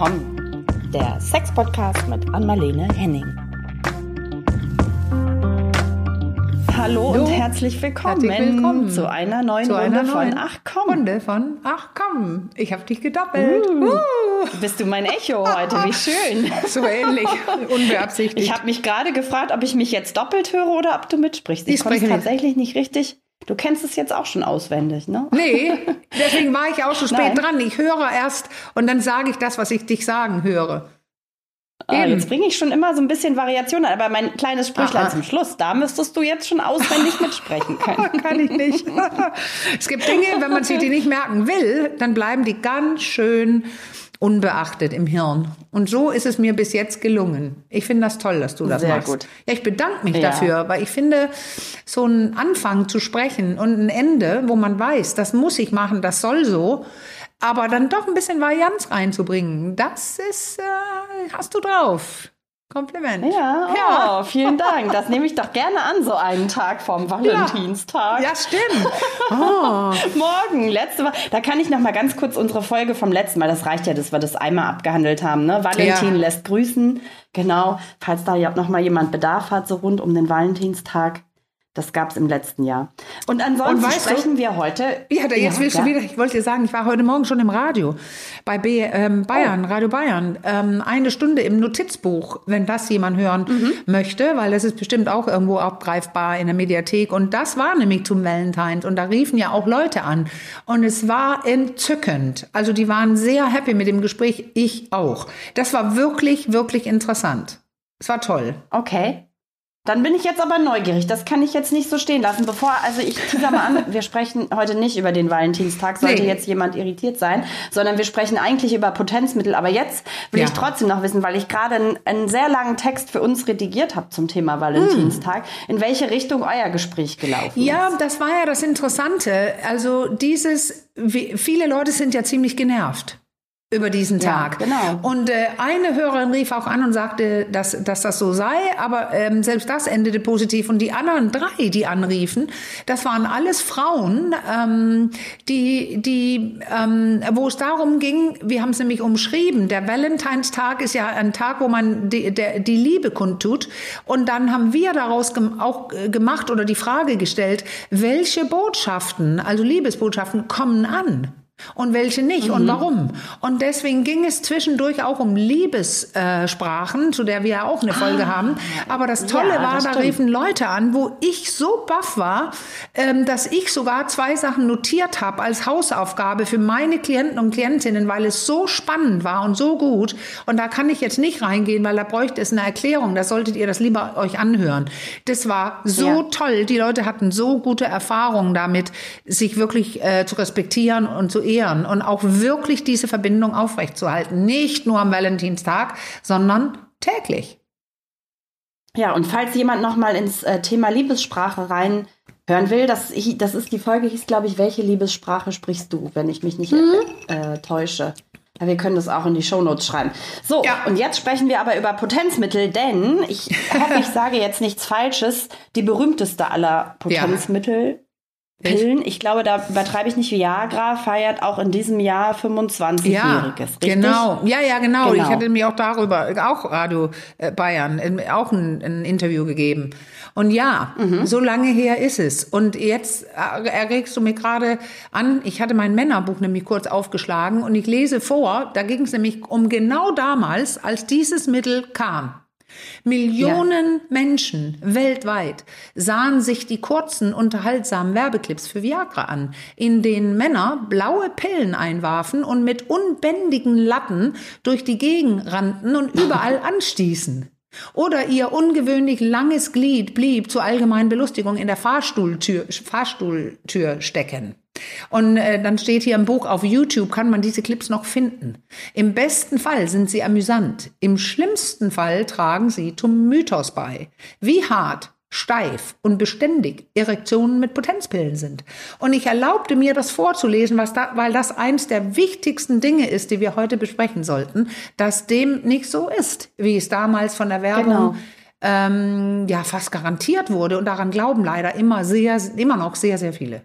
willkommen. Der Sex-Podcast mit Anmalene Henning. Hallo, Hallo. und herzlich willkommen, Herzlich willkommen. zu einer neuen Zu Runde einer neuen von Ach komm. Runde von Ach komm, ich habe dich gedoppelt. Uh. Bist du mein Echo heute? Wie schön. So ähnlich, unbeabsichtigt. Ich habe mich gerade gefragt, ob ich mich jetzt doppelt höre oder ob du mitsprichst. Ich Ich konnte es spreche tatsächlich nicht richtig. Du kennst es jetzt auch schon auswendig, ne? nee, deswegen war ich auch so spät Nein. dran. Ich höre erst und dann sage ich das, was ich dich sagen höre. Ah, jetzt bringe ich schon immer so ein bisschen Variation, aber mein kleines Sprüchlein Aha. zum Schluss, da müsstest du jetzt schon auswendig mitsprechen können. Kann ich nicht. es gibt Dinge, wenn man sich die nicht merken will, dann bleiben die ganz schön unbeachtet im Hirn. Und so ist es mir bis jetzt gelungen. Ich finde das toll, dass du das Sehr machst. gut. Ja, ich bedanke mich Ja. dafür, weil ich finde, so ein Anfang zu sprechen und ein Ende, wo man weiß, das muss ich machen, das soll so, aber dann doch ein bisschen Varianz reinzubringen, das ist, äh, hast du drauf. Kompliment. Ja, oh, vielen Dank. Das nehme ich doch gerne an, so einen Tag vom Valentinstag. Ja, stimmt. Oh. Morgen, letzte Woche. Da kann ich noch mal ganz kurz unsere Folge vom letzten Mal, das reicht ja, dass wir das einmal abgehandelt haben, ne? Valentin Ja. lässt grüßen. Genau, falls da ja noch mal jemand Bedarf hat, so rund um den Valentinstag. Das gab es im letzten Jahr. Und ansonsten Und weißt du- sprechen wir heute. Ja, da jetzt willst ja. du wieder, ich wollte dir sagen, ich war heute Morgen schon im Radio bei B, ähm, Bayern, Radio Bayern, ähm, eine Stunde im Notizbuch, wenn das jemand hören möchte, weil das ist bestimmt auch irgendwo abgreifbar in der Mediathek. Und das war nämlich zum Valentines und da riefen ja auch Leute an. Und es war entzückend. Also die waren sehr happy mit dem Gespräch, ich auch. Das war wirklich, wirklich interessant. Es war toll. Okay. Dann bin ich jetzt aber neugierig. Das kann ich jetzt nicht so stehen lassen. Bevor, also ich teaser mal an, wir sprechen heute nicht über den Valentinstag, sollte Nee. jetzt jemand irritiert sein, sondern wir sprechen eigentlich über Potenzmittel. Aber jetzt will Ja. ich trotzdem noch wissen, weil ich gerade einen, einen sehr langen Text für uns redigiert habe zum Thema Valentinstag, in welche Richtung euer Gespräch gelaufen Ja, ist. das war ja das Interessante. Also dieses, wie- viele Leute sind ja ziemlich genervt über diesen Ja, Tag. genau. Und äh, eine Hörerin rief auch an und sagte, dass, dass das so sei, aber ähm, selbst das endete positiv. Und die anderen drei, die anriefen, das waren alles Frauen, ähm, die, die, ähm, wo es darum ging, wir haben es nämlich umschrieben, der Valentinstag ist ja ein Tag, wo man die, der, die Liebe kundtut. Und dann haben wir daraus gem auch äh, gemacht oder die Frage gestellt, welche Botschaften, also Liebesbotschaften, kommen an? Und welche nicht und warum? Und deswegen ging es zwischendurch auch um Liebessprachen, zu der wir ja auch eine Folge haben. Aber das Tolle Ja, war, das da stimmt. riefen Leute an, wo ich so baff war, ähm, dass ich sogar zwei Sachen notiert habe als Hausaufgabe für meine Klienten und Klientinnen, weil es so spannend war und so gut. Und da kann ich jetzt nicht reingehen, weil da bräuchte es eine Erklärung. Da solltet ihr das lieber euch anhören. Das war so Ja. toll. Die Leute hatten so gute Erfahrungen damit, sich wirklich äh, zu respektieren und zu ehren und auch wirklich diese Verbindung aufrechtzuerhalten. Nicht nur am Valentinstag, sondern täglich. Ja, und falls jemand noch mal ins äh, Thema Liebessprache rein hören will, das, das ist die Folge, hieß, glaube ich, welche Liebessprache sprichst du, wenn ich mich nicht äh, täusche. Ja, wir können das auch in die Shownotes schreiben. So, Ja. und jetzt sprechen wir aber über Potenzmittel, denn ich hoffe, ich sage jetzt nichts Falsches. Die berühmteste aller Potenzmittel, Pillen, ich glaube, da übertreibe ich nicht, Viagra feiert auch in diesem Jahr 25-Jähriges, Ja, genau. Ja, ja, genau. Genau. Ich hatte mir auch darüber, auch Radio äh, Bayern, auch ein, ein Interview gegeben. Und ja, Mhm. so lange her ist es. Und jetzt erregst du mir gerade an, ich hatte mein Männerbuch nämlich kurz aufgeschlagen und ich lese vor, da ging es nämlich um genau damals, als dieses Mittel kam. Millionen Menschen weltweit sahen sich die kurzen, unterhaltsamen Werbeclips für Viagra an, in denen Männer blaue Pillen einwarfen und mit unbändigen Latten durch die Gegend rannten und überall anstießen. Oder ihr ungewöhnlich langes Glied blieb zur allgemeinen Belustigung in der Fahrstuhltür, Fahrstuhltür stecken. Und äh, dann steht hier im Buch, auf YouTube kann man diese Clips noch finden. Im besten Fall sind sie amüsant. Im schlimmsten Fall tragen sie zum Mythos bei. Wie hart, steif und beständig Erektionen mit Potenzpillen sind. Und ich erlaubte mir, das vorzulesen, was da, weil das eins der wichtigsten Dinge ist, die wir heute besprechen sollten, dass dem nicht so ist, wie es damals von der Werbung Genau. ähm, ja fast garantiert wurde. Und daran glauben leider immer sehr, immer noch sehr, sehr viele.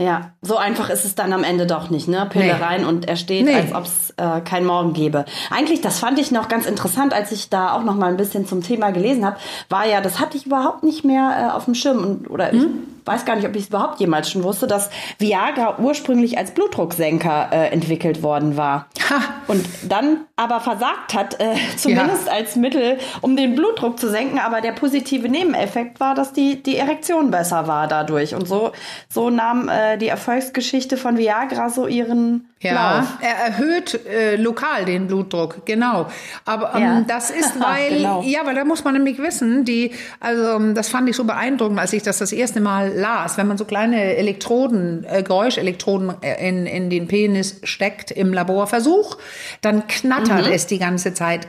Ja, so einfach ist es dann am Ende doch nicht, ne? Pille Nee. rein und er steht, Nee. als ob es äh, kein Morgen gäbe. Eigentlich, das fand ich noch ganz interessant, als ich da auch noch mal ein bisschen zum Thema gelesen habe, war ja, das hatte ich überhaupt nicht mehr äh, auf dem Schirm und oder Hm? ich weiß gar nicht, ob ich es überhaupt jemals schon wusste, dass Viagra ursprünglich als Blutdrucksenker äh, entwickelt worden war. Ha. Und dann aber versagt hat, äh, zumindest als Mittel, um den Blutdruck zu senken. Aber der positive Nebeneffekt war, dass die, die Erektion besser war dadurch. Und so, so nahm äh, die Erfolgsgeschichte von Viagra so ihren Ja, Lauf. er erhöht äh, lokal den Blutdruck, genau. Aber ähm, Ja. das ist, weil, Genau. ja, weil da muss man nämlich wissen, die, also ähm, das fand ich so beeindruckend, als ich das das erste Mal las, wenn man so kleine Elektroden, äh, Geräuschelektroden äh, in, in den Penis steckt im Laborversuch, dann knattert Mhm. es die ganze Zeit.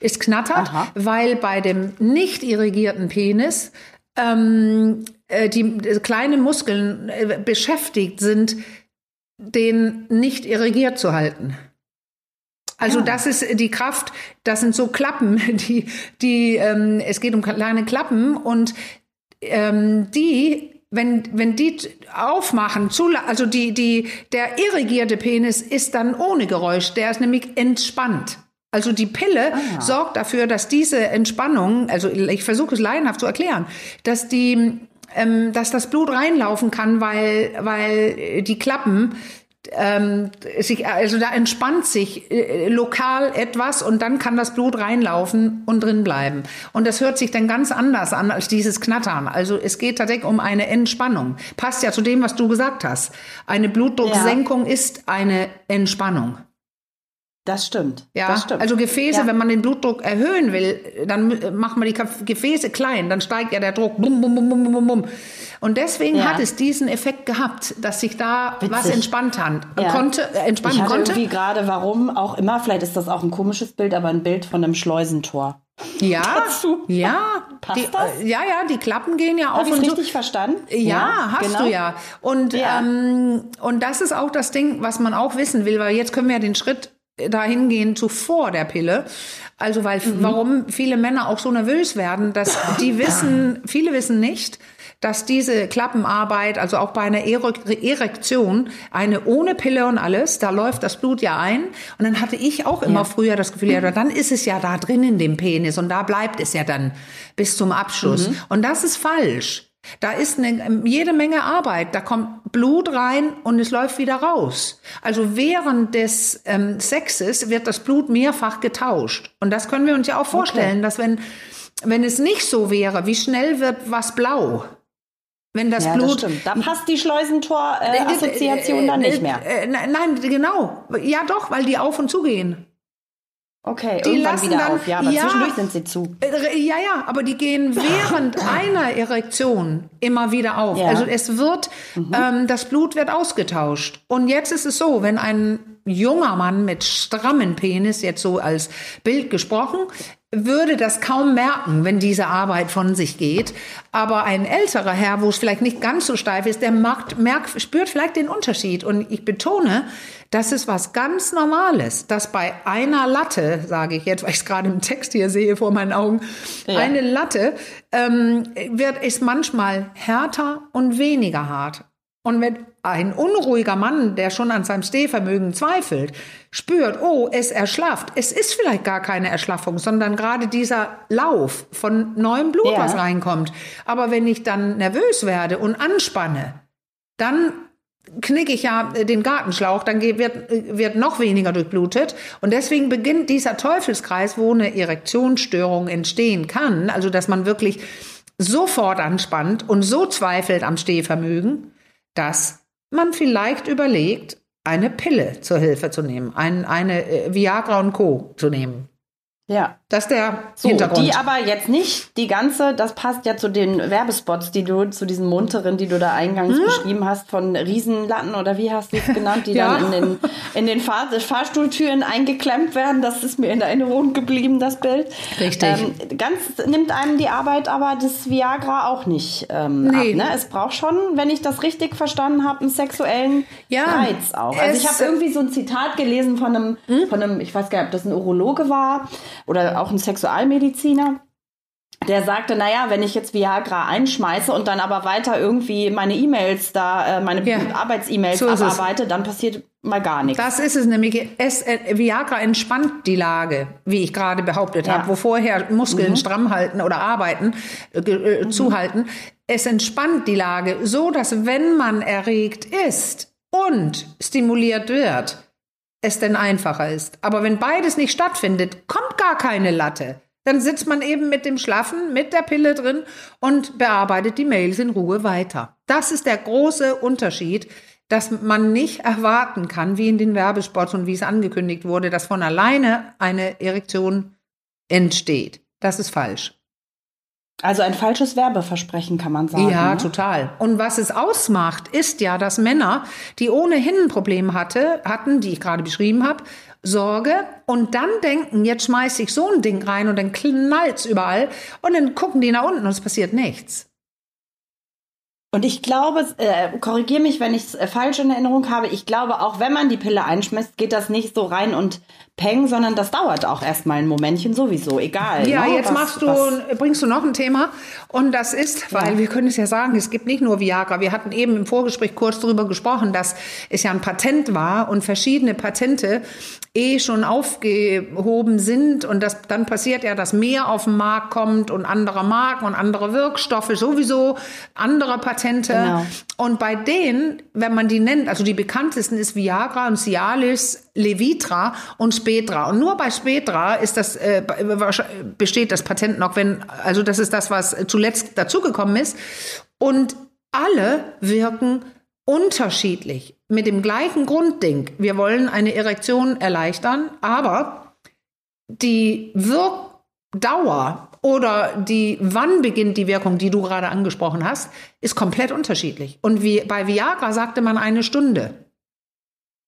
Es knattert, Aha. weil bei dem nicht irrigierten Penis ähm, äh, die äh, kleinen Muskeln beschäftigt sind, den nicht irrigiert zu halten. Also Ja. das ist die Kraft, das sind so Klappen, die, die ähm, es geht um kleine Klappen und ähm, die, wenn, wenn die aufmachen, zu, also die, die, der irrigierte Penis ist dann ohne Geräusch, der ist nämlich entspannt. Also die Pille Ah. sorgt dafür, dass diese Entspannung, also ich versuche es laienhaft zu erklären, dass die, ähm, dass das Blut reinlaufen kann, weil, weil die Klappen ähm, sich, also da entspannt sich äh, lokal etwas und dann kann das Blut reinlaufen und drin bleiben. Und das hört sich dann ganz anders an als dieses Knattern. Also es geht tatsächlich um eine Entspannung. Passt ja zu dem, was du gesagt hast. Eine Blutdrucksenkung ist eine Entspannung. Das stimmt. Ja, das stimmt. also Gefäße, Ja. wenn man den Blutdruck erhöhen will, dann macht man die Gefäße klein, dann steigt ja der Druck. Bum, bum, bum, bum, bum, bum. Und deswegen Ja. hat es diesen Effekt gehabt, dass sich da was Witzig. entspannt hat, Ja. konnte, äh, ich entspannen hatte konnte. irgendwie gerade, warum auch immer, vielleicht ist das auch ein komisches Bild, aber ein Bild von einem Schleusentor. Ja, dazu. ja, Passt die, das? äh, ja, ja, die Klappen gehen ja Habe auf ich und zu. richtig verstanden? Ja, hast genau. du ja. Und, Ja. Ähm, und das ist auch das Ding, was man auch wissen will, weil jetzt können wir ja den Schritt dahin gehen zu vor der Pille. Also weil Mhm. warum viele Männer auch so nervös werden, dass die wissen, viele wissen nicht, dass diese Klappenarbeit, also auch bei einer Ere- Erektion, eine ohne Pille und alles, da läuft das Blut ja ein. Und dann hatte ich auch immer Ja. früher das Gefühl, ja, dann ist es ja da drin in dem Penis und da bleibt es ja dann bis zum Abschluss. Und das ist falsch. Da ist eine, jede Menge Arbeit. Da kommt Blut rein und es läuft wieder raus. Also während des ähm, Sexes wird das Blut mehrfach getauscht. Und das können wir uns ja auch vorstellen, dass wenn, wenn es nicht so wäre, wie schnell wird was blau? Wenn das Ja, das Blut stimmt. Da passt die Schleusentor-Assoziation dann nicht mehr. Äh, äh, nein, nein, genau. Ja, doch, weil die auf und zu gehen. Okay, die irgendwann lassen wieder dann- auf. Ja, aber ja. zwischendurch sind sie zu. Äh, Ja, ja, aber die gehen während einer Erektion immer wieder auf. Ja. Also es wird, ähm, das Blut wird ausgetauscht. Und jetzt ist es so, wenn ein junger Mann mit strammen Penis, jetzt so als Bild gesprochen, würde das kaum merken, wenn diese Arbeit von sich geht. Aber ein älterer Herr, wo es vielleicht nicht ganz so steif ist, der merkt, merkt, spürt vielleicht den Unterschied. Und ich betone, das ist was ganz Normales, dass bei einer Latte, sage ich jetzt, weil ich es gerade im Text hier sehe vor meinen Augen, Ja. eine Latte ähm, wird, ist manchmal härter und weniger hart. Und wenn ein unruhiger Mann, der schon an seinem Stehvermögen zweifelt, spürt, oh, es erschlafft. Es ist vielleicht gar keine Erschlaffung, sondern gerade dieser Lauf von neuem Blut, Ja. was reinkommt. Aber wenn ich dann nervös werde und anspanne, dann knicke ich ja äh, den Gartenschlauch, dann wird, äh, wird noch weniger durchblutet. Und deswegen beginnt dieser Teufelskreis, wo eine Erektionsstörung entstehen kann, also dass man wirklich sofort anspannt und so zweifelt am Stehvermögen, dass man vielleicht überlegt, eine Pille zur Hilfe zu nehmen, ein, eine äh, Viagra und Co. zu nehmen. Ja. Das ist der So, Hintergrund. die aber jetzt nicht die ganze, das passt ja zu den Werbespots, die du, zu diesen munteren, die du da eingangs beschrieben hast, von Riesenlatten oder wie hast du es genannt, die Ja. dann in den, in den Fahr Fahrstuhltüren eingeklemmt werden. Das ist mir in Erinnerung geblieben, das Bild. Richtig. Ähm, ganz nimmt einem die Arbeit aber das Viagra auch nicht ähm, Nee. ab. Ne? Es braucht schon, wenn ich das richtig verstanden habe, einen sexuellen Ja, Reiz auch. Also ich habe irgendwie so ein Zitat gelesen von einem, Hm? von einem, ich weiß gar nicht, ob das ein Urologe war oder auch ein Sexualmediziner. der sagte, naja, wenn ich jetzt Viagra einschmeiße und dann aber weiter irgendwie meine E-Mails da, äh, meine Ja. Arbeits-E-Mails So abarbeite, dann passiert mal gar nichts. Das ist es nämlich. Es, äh, Viagra entspannt die Lage, wie ich gerade behauptet Ja. habe, wo vorher Muskeln stramm halten oder arbeiten, äh, äh, zuhalten. Es entspannt die Lage, so dass wenn man erregt ist und stimuliert wird, es denn einfacher ist. Aber wenn beides nicht stattfindet, kommt gar keine Latte. Dann sitzt man eben mit dem Schlaffen, mit der Pille drin und bearbeitet die Mails in Ruhe weiter. Das ist der große Unterschied, dass man nicht erwarten kann, wie in den Werbespots und wie es angekündigt wurde, dass von alleine eine Erektion entsteht. Das ist falsch. Also ein falsches Werbeversprechen kann man sagen. Ja, ne? total. Und was es ausmacht, ist ja, dass Männer, die ohnehin ein Problem hatte, hatten, die ich gerade beschrieben habe, Sorge und dann denken, jetzt schmeiße ich so ein Ding rein und dann knallt's überall und dann gucken die nach unten und es passiert nichts. Und ich glaube, äh, korrigiere mich, wenn ich es äh, falsch in Erinnerung habe, ich glaube, auch wenn man die Pille einschmeißt, geht das nicht so rein und peng, sondern das dauert auch erstmal ein Momentchen sowieso, egal. Ja, ne? jetzt Was- machst du, was- bringst du noch ein Thema und das ist, weil Ja. wir können es ja sagen, es gibt nicht nur Viagra. Wir hatten eben im Vorgespräch kurz darüber gesprochen, dass es ja ein Patent war und verschiedene Patente eh schon aufgehoben sind und das dann passiert ja, dass mehr auf den Markt kommt und andere Marken und andere Wirkstoffe sowieso, andere Patente. Genau. Und bei denen, wenn man die nennt, also die bekanntesten ist Viagra und Cialis, Levitra und Spetra. Und nur bei Spetra ist das, äh, wahrscheinlich- besteht das Patent noch, wenn, also das ist das, was zuletzt dazugekommen ist. Und alle wirken unterschiedlich mit dem gleichen Grundding. Wir wollen eine Erektion erleichtern, aber die Wirkdauer oder die, wann beginnt die Wirkung, die du gerade angesprochen hast, ist komplett unterschiedlich. Und wie, bei Viagra sagte man eine Stunde.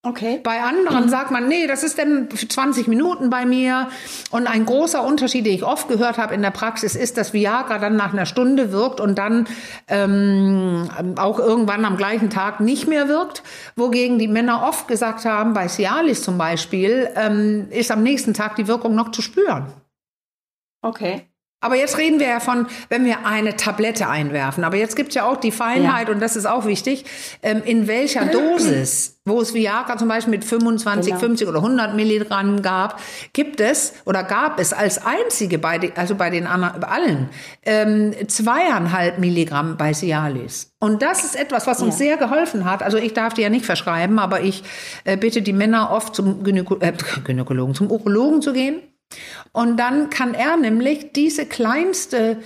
Okay. Bei anderen sagt man, nee, das ist dann für 20 Minuten bei mir. Und ein großer Unterschied, den ich oft gehört habe in der Praxis, ist, dass Viagra dann nach einer Stunde wirkt und dann ähm, auch irgendwann am gleichen Tag nicht mehr wirkt. Wogegen die Männer oft gesagt haben, bei Cialis zum Beispiel, ähm, ist am nächsten Tag die Wirkung noch zu spüren. Okay. Aber jetzt reden wir ja von, wenn wir eine Tablette einwerfen. Aber jetzt gibt es ja auch die Feinheit, und das ist auch wichtig, ähm, in welcher Dosis, wo es Viagra zum Beispiel mit 25, Genau. 50 oder 100 Milligramm gab, gibt es oder gab es als einzige bei den, also bei den anderen, bei allen, ähm, zweieinhalb Milligramm bei Cialis. Und das ist etwas, was uns Ja. sehr geholfen hat. Also ich darf die ja nicht verschreiben, aber ich äh, bitte die Männer oft zum Gynäko äh, Gynäkologen, zum Urologen zu gehen. Und dann kann er nämlich diese kleinste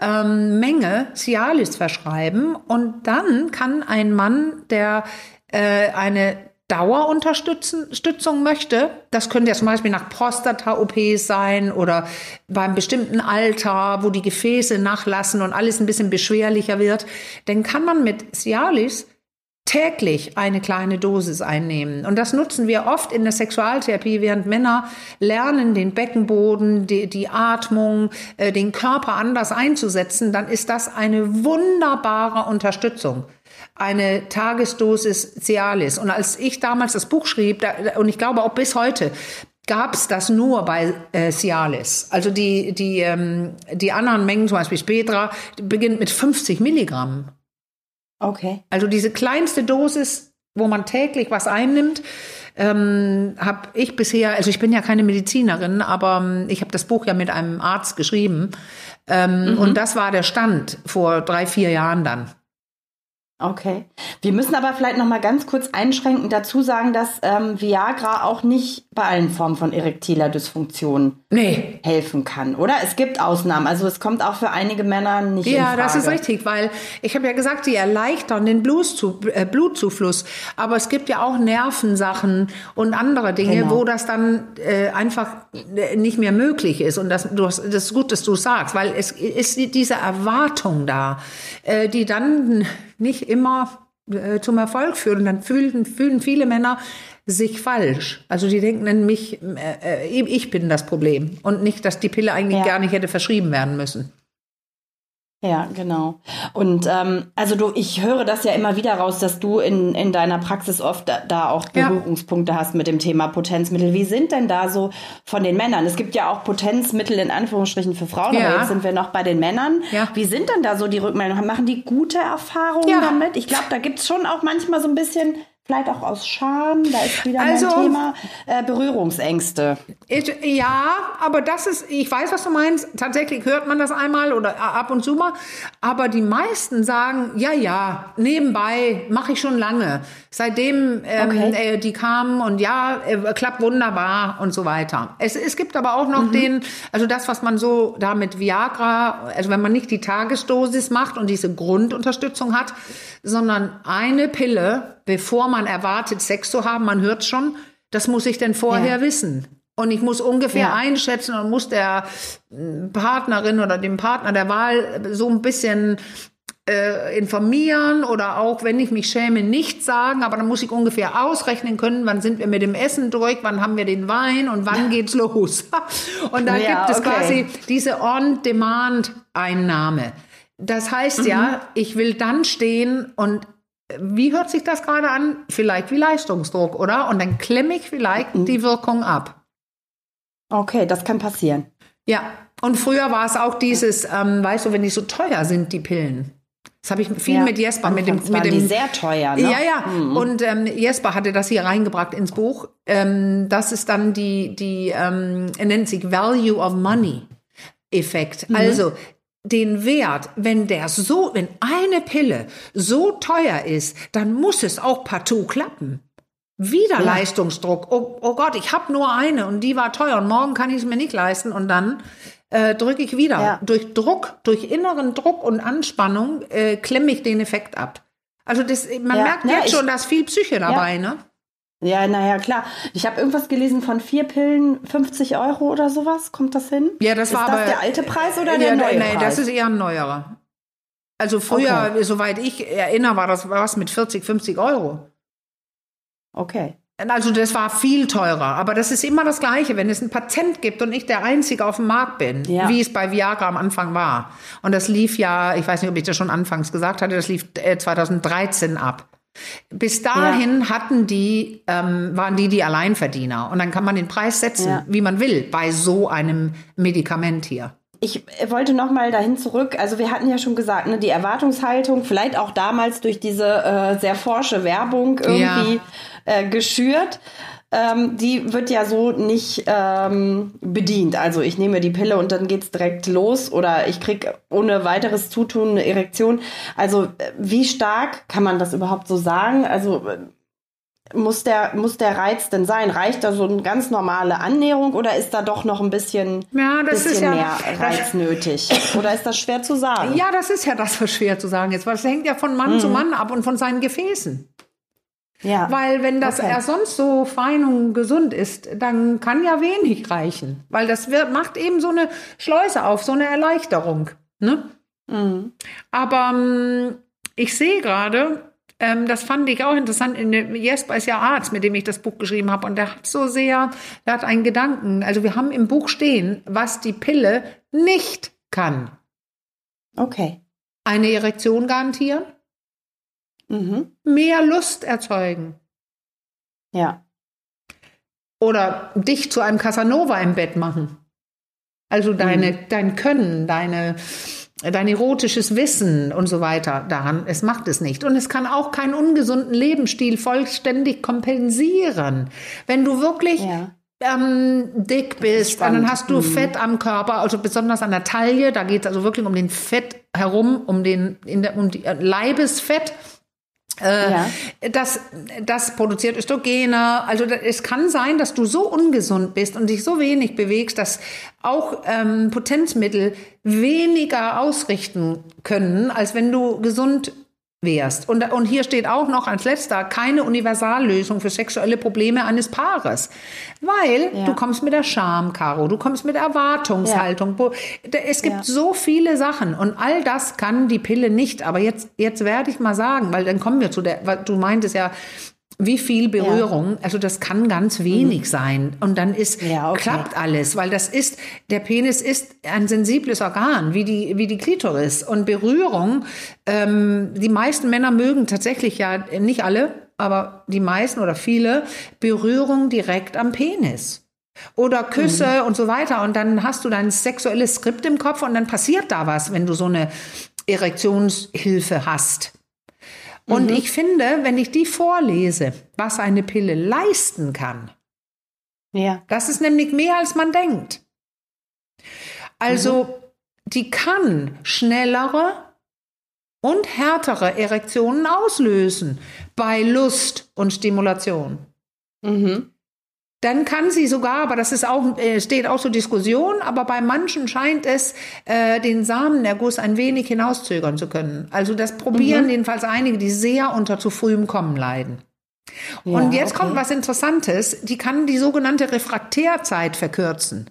ähm, Menge Cialis verschreiben und dann kann ein Mann, der äh, eine Dauerunterstützung möchte, das könnte ja zum Beispiel nach Prostata-OPs sein oder beim bestimmten Alter, wo die Gefäße nachlassen und alles ein bisschen beschwerlicher wird, dann kann man mit Cialis täglich eine kleine Dosis einnehmen. Und das nutzen wir oft in der Sexualtherapie, während Männer lernen, den Beckenboden, die, die Atmung, äh, den Körper anders einzusetzen, dann ist das eine wunderbare Unterstützung. Eine Tagesdosis Cialis. Und als ich damals das Buch schrieb, da, und ich glaube auch bis heute, gab es das nur bei äh, Cialis. Also die, die, ähm, die anderen Mengen, zum Beispiel Spetra, die beginnt mit 50 Milligramm. Okay. Also diese kleinste Dosis, wo man täglich was einnimmt, ähm, habe ich bisher, also ich bin ja keine Medizinerin, aber ähm, ich habe das Buch ja mit einem Arzt geschrieben. Ähm, Und das war der Stand vor drei, vier Jahren dann. Okay. Wir müssen aber vielleicht noch mal ganz kurz einschränkend dazu sagen, dass ähm, Viagra auch nicht bei allen Formen von erektiler Dysfunktion Nee, helfen kann, oder? Es gibt Ausnahmen. Also es kommt auch für einige Männer nicht in Ja, das ist richtig, weil ich habe ja gesagt, die erleichtern den Blutzu äh, Blutzufluss, aber es gibt ja auch Nervensachen und andere Dinge, Genau. wo das dann äh, einfach äh, nicht mehr möglich ist. Und das, du hast, das ist gut, dass du sagst, weil es ist die- diese Erwartung da, äh, die dann nicht immer äh, zum Erfolg führt. Und dann fühlen, fühlen viele Männer sich falsch. Also die denken an mich, äh, äh, ich bin das Problem und nicht, dass die Pille eigentlich Ja. gar nicht hätte verschrieben werden müssen. Ja, genau. Und ähm, also du, ich höre das ja immer wieder raus, dass du in, in deiner Praxis oft da, da auch Berührungspunkte ja. hast mit dem Thema Potenzmittel. Wie sind denn da so von den Männern? Es gibt ja auch Potenzmittel in Anführungsstrichen für Frauen, ja. aber jetzt sind wir noch bei den Männern. Ja. Wie sind denn da so die Rückmeldungen? Machen die gute Erfahrungen damit? Ich glaube, da gibt's schon auch manchmal so ein bisschen Vielleicht auch aus Scham, da ist wieder also, mein Thema äh, Berührungsängste. Ich, ja, aber das ist, ich weiß, was du meinst. Tatsächlich hört man das einmal oder ab und zu mal. Aber die meisten sagen, ja, ja, nebenbei mache ich schon lange. Seitdem ähm, okay. äh, die kamen und ja, äh, klappt wunderbar und so weiter. Es, es gibt aber auch noch mhm. den, also das, was man so da mit Viagra, also wenn man nicht die Tagesdosis macht und diese Grundunterstützung hat, sondern eine Pille, bevor man erwartet, Sex zu haben, man hört schon, das muss ich denn vorher ja. wissen. Und ich muss ungefähr ja. einschätzen und muss der hm, Partnerin oder dem Partner der Wahl so ein bisschen äh, informieren oder auch, wenn ich mich schäme, nicht sagen, aber dann muss ich ungefähr ausrechnen können, wann sind wir mit dem Essen durch, wann haben wir den Wein und wann geht's los. und da ja, gibt es okay. quasi diese On-Demand-Einnahme. Das heißt mhm. ja, ich will dann stehen und wie hört sich das gerade an? Vielleicht wie Leistungsdruck, oder? Und dann klemme ich vielleicht mhm. die Wirkung ab. Okay, das kann passieren. Ja, und früher war es auch dieses, ähm, weißt du, wenn die so teuer sind, die Pillen. Das habe ich viel ja, mit Jesper, mit dem, mit dem. Die sehr teuer, ne? Ja, ja. Mhm. Und ähm, Jesper hatte das hier reingebracht ins Buch. Ähm, das ist dann die, die ähm, er nennt sich Value of Money Effekt. Mhm. Also den Wert, wenn der so, wenn eine Pille so teuer ist, dann muss es auch partout klappen. Wieder ja. Leistungsdruck. Oh, oh Gott, ich habe nur eine und die war teuer und morgen kann ich es mir nicht leisten und dann äh, drücke ich wieder. Ja. Durch Druck, durch inneren Druck und Anspannung äh, klemme ich den Effekt ab. Also das, man ja. merkt jetzt schon, da ist viel Psyche dabei, ne? Ja, naja, klar. Ich habe irgendwas gelesen von vier Pillen 50 Euro oder sowas. Kommt das hin? Ja, das ist war das aber. der alte Preis oder der ja, neue Nein, das ist eher ein neuerer. Also früher, okay. soweit ich erinnere, war das was mit 40, 50 Euro. Okay. Also das war viel teurer, aber das ist immer das Gleiche, wenn es ein Patent gibt und ich der Einzige auf dem Markt bin, ja. wie es bei Viagra am Anfang war. Und das lief ja, ich weiß nicht, ob ich das schon anfangs gesagt hatte, das lief 2013 äh, ab. Bis dahin ja. hatten die, ähm, waren die die Alleinverdiener. Und dann kann man den Preis setzen, ja. wie man will, bei so einem Medikament hier. Ich wollte noch mal dahin zurück. Also wir hatten ja schon gesagt, ne, die Erwartungshaltung, vielleicht auch damals durch diese äh, sehr forsche Werbung irgendwie ja. äh, geschürt ähm, die wird ja so nicht ähm, bedient. Also ich nehme die Pille und dann geht's direkt los oder ich krieg ohne weiteres Zutun eine Erektion. Also äh, wie stark kann man das überhaupt so sagen? Also äh, muss der, muss der Reiz denn sein? Reicht da so eine ganz normale Annäherung oder ist da doch noch ein bisschen, ja, bisschen ja, mehr Reiz nötig? Oder ist das schwer zu sagen? Ja, das ist ja das, was schwer zu sagen ist, weil es hängt ja von Mann mhm. zu Mann ab und von seinen Gefäßen. Ja. Weil wenn das okay. er sonst so fein und gesund ist, dann kann ja wenig reichen. Weil das wird, macht eben so eine Schleuse auf, so eine Erleichterung. Ne? Mhm. Aber ähm, ich sehe gerade, ähm, das fand ich auch interessant. In Jesper ist ja Arzt, mit dem ich das Buch geschrieben habe. Und der hat so sehr, der hat einen Gedanken. Also wir haben im Buch stehen, was die Pille nicht kann. Okay. Eine Erektion garantieren Mhm. Mehr Lust erzeugen. Ja. Oder dich zu einem Casanova im Bett machen. Also deine, mhm. dein Können, deine, dein erotisches Wissen und so weiter daran, es macht es nicht. Und es kann auch keinen ungesunden Lebensstil vollständig kompensieren. Wenn du wirklich ja. ähm, dick bist, dann hast du mhm. Fett am Körper, also besonders an der Taille, da geht es also wirklich um den Fett herum, um den in der, um die äh, Leibesfett ja. das, das produziert Östrogene. Also es kann sein, dass du so ungesund bist und dich so wenig bewegst, dass auch ähm, Potenzmittel weniger ausrichten können, als wenn du gesund wärst. Und, und hier steht auch noch als letzter keine Universallösung für sexuelle Probleme eines Paares. Weil ja. du kommst mit der Scham, Caro, du kommst mit Erwartungshaltung. Ja. Es gibt ja. so viele Sachen und all das kann die Pille nicht. Aber jetzt, jetzt werde ich mal sagen, weil dann kommen wir zu der, du meintest ja, wie viel Berührung, also das kann ganz wenig sein. Und dann ist Ja, okay. klappt alles, weil das ist der Penis ist ein sensibles Organ wie die wie die Klitoris. Und Berührung. Ähm, die meisten Männer mögen tatsächlich ja nicht alle, aber die meisten oder viele Berührung direkt am Penis. Oder Küsse und so weiter. Und dann hast du dein sexuelles Skript im Kopf und dann passiert da was, wenn du so eine Erektionshilfe hast. Und ich finde, wenn ich die vorlese, was eine Pille leisten kann, Ja. das ist nämlich mehr, als man denkt. Also, die kann schnellere und härtere Erektionen auslösen bei Lust und Stimulation. Mhm. Dann kann sie sogar, aber das ist auch, äh, steht auch zur Diskussion, aber bei manchen scheint es, äh, den Samenerguss ein wenig hinauszögern zu können. Also das probieren jedenfalls einige, die sehr unter zu frühem Kommen leiden. Und Ja, jetzt okay. kommt was Interessantes, die kann die sogenannte Refraktärzeit verkürzen.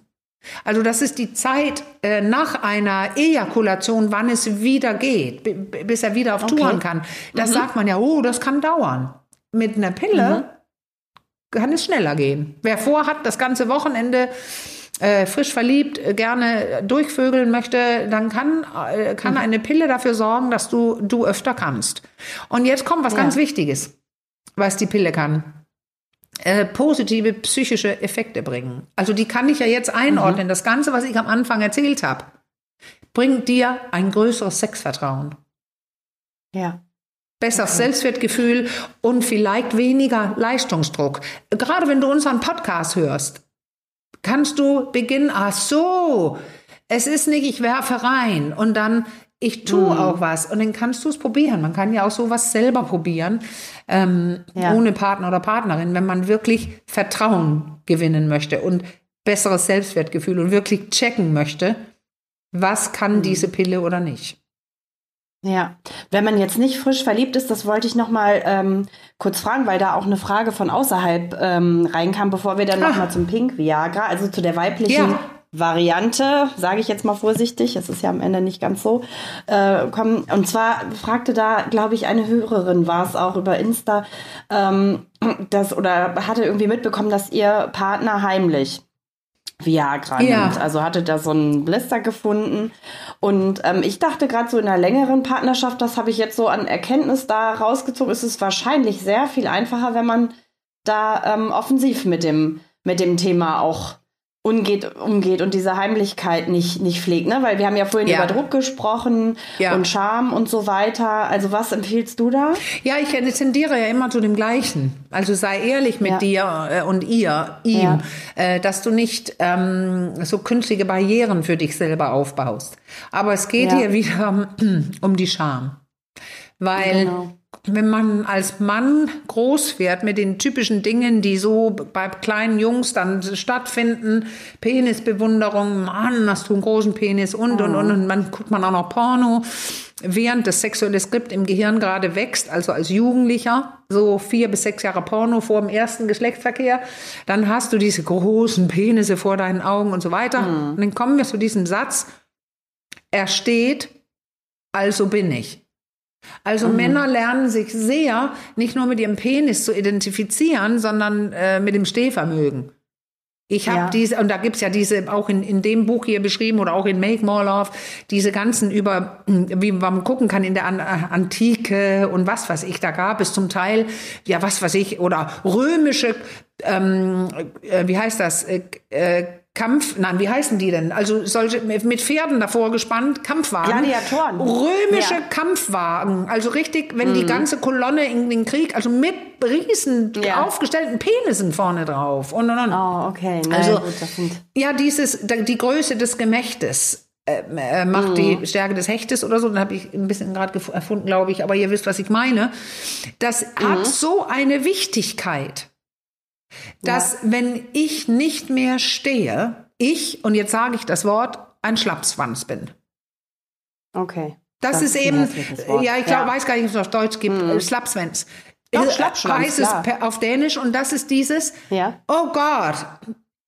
Also das ist die Zeit äh, nach einer Ejakulation, wann es wieder geht, bis er wieder auf Okay. Touren kann. Das sagt man ja, oh, das kann dauern. Mit einer Pille kann es schneller gehen. Wer vorhat, das ganze Wochenende äh, frisch verliebt äh, gerne durchvögeln möchte, dann kann, äh, kann eine Pille dafür sorgen, dass du, du öfter kannst. Und jetzt kommt was Ja. ganz Wichtiges, was die Pille kann. Äh, positive psychische Effekte bringen. Also die kann ich ja jetzt einordnen. Das Ganze, was ich am Anfang erzählt habe, bringt dir ein größeres Sexvertrauen Ja. Besseres Selbstwertgefühl und vielleicht weniger Leistungsdruck. Gerade wenn du unseren Podcast hörst, kannst du beginnen, ach so, es ist nicht, ich werfe rein und dann ich tue auch was und dann kannst du es probieren. Man kann ja auch sowas selber probieren, ähm, Ja. ohne Partner oder Partnerin, wenn man wirklich Vertrauen gewinnen möchte und besseres Selbstwertgefühl und wirklich checken möchte, was kann diese Pille oder nicht. Ja, wenn man jetzt nicht frisch verliebt ist, das wollte ich noch mal ähm, kurz fragen, weil da auch eine Frage von außerhalb ähm, reinkam, bevor wir dann Ah. noch mal zum Pink Viagra, also zu der weiblichen Ja. Variante, sage ich jetzt mal vorsichtig, es ist ja am Ende nicht ganz so, äh, kommen. Und zwar fragte da, glaube ich, eine Hörerin, war es auch über Insta, ähm, das oder hatte irgendwie mitbekommen, dass ihr Partner heimlich Viagra Ja. nimmt. Also hatte da so einen Blister gefunden. Und ähm, ich dachte gerade so in einer längeren Partnerschaft, das habe ich jetzt so an Erkenntnis da rausgezogen, ist es wahrscheinlich sehr viel einfacher, wenn man da ähm, offensiv mit dem, mit dem Thema auch umgeht, umgeht und diese Heimlichkeit nicht, nicht pflegt, ne? Weil wir haben ja vorhin Ja. über Druck gesprochen Ja. und Scham und so weiter. Also was empfiehlst du da? Ja, ich tendiere ja immer zu dem Gleichen. Also sei ehrlich mit Ja. dir äh, und ihr, ihm, Ja. äh, dass du nicht ähm, so künstliche Barrieren für dich selber aufbaust. Aber es geht Ja. hier wieder um die Scham. Weil Genau. Wenn man als Mann groß wird mit den typischen Dingen, die so bei kleinen Jungs dann stattfinden, Penisbewunderung, Mann, hast du einen großen Penis und, und, und, und man guckt man auch noch Porno, während das sexuelle Skript im Gehirn gerade wächst, also als Jugendlicher, so vier bis sechs Jahre Porno vor dem ersten Geschlechtsverkehr, dann hast du diese großen Penisse vor deinen Augen und so weiter. Und dann kommen wir zu diesem Satz, er steht, also bin ich. Also Männer lernen sich sehr, nicht nur mit ihrem Penis zu identifizieren, sondern äh, mit dem Stehvermögen. Ich habe Ja. diese, und da gibt's ja diese, auch in, in dem Buch hier beschrieben oder auch in Make More Love, diese ganzen über, wie man gucken kann in der An äh, Antike und was weiß ich, da gab es zum Teil, ja, was weiß ich, oder römische, ähm, äh, wie heißt das, äh, äh, Kampf, nein, wie heißen die denn? Also solche mit Pferden davor gespannt, Kampfwagen. Gladiatoren. Römische Ja. Kampfwagen. Also richtig, wenn die ganze Kolonne in den Krieg, also mit riesen Ja. aufgestellten Penissen vorne drauf. Und, und, und. Oh, okay. Na Also- gut, Ja, dieses, die Größe des Gemächtes äh, äh, macht die Stärke des Hechtes oder so. Dann habe ich ein bisschen gerade erfunden, glaube ich. Aber ihr wisst, was ich meine. Das hat so eine Wichtigkeit, dass wenn ich nicht mehr stehe, ich, und jetzt sage ich das Wort, ein Schlappswanz bin. okay. Das, ist ein eben, ja, ich glaub, weiß gar nicht, ob es auf Deutsch gibt, äh, Slapsvens. Doch, Äh, Schlappschwanz, heißt es auf Dänisch und das ist dieses, Ja. oh Gott,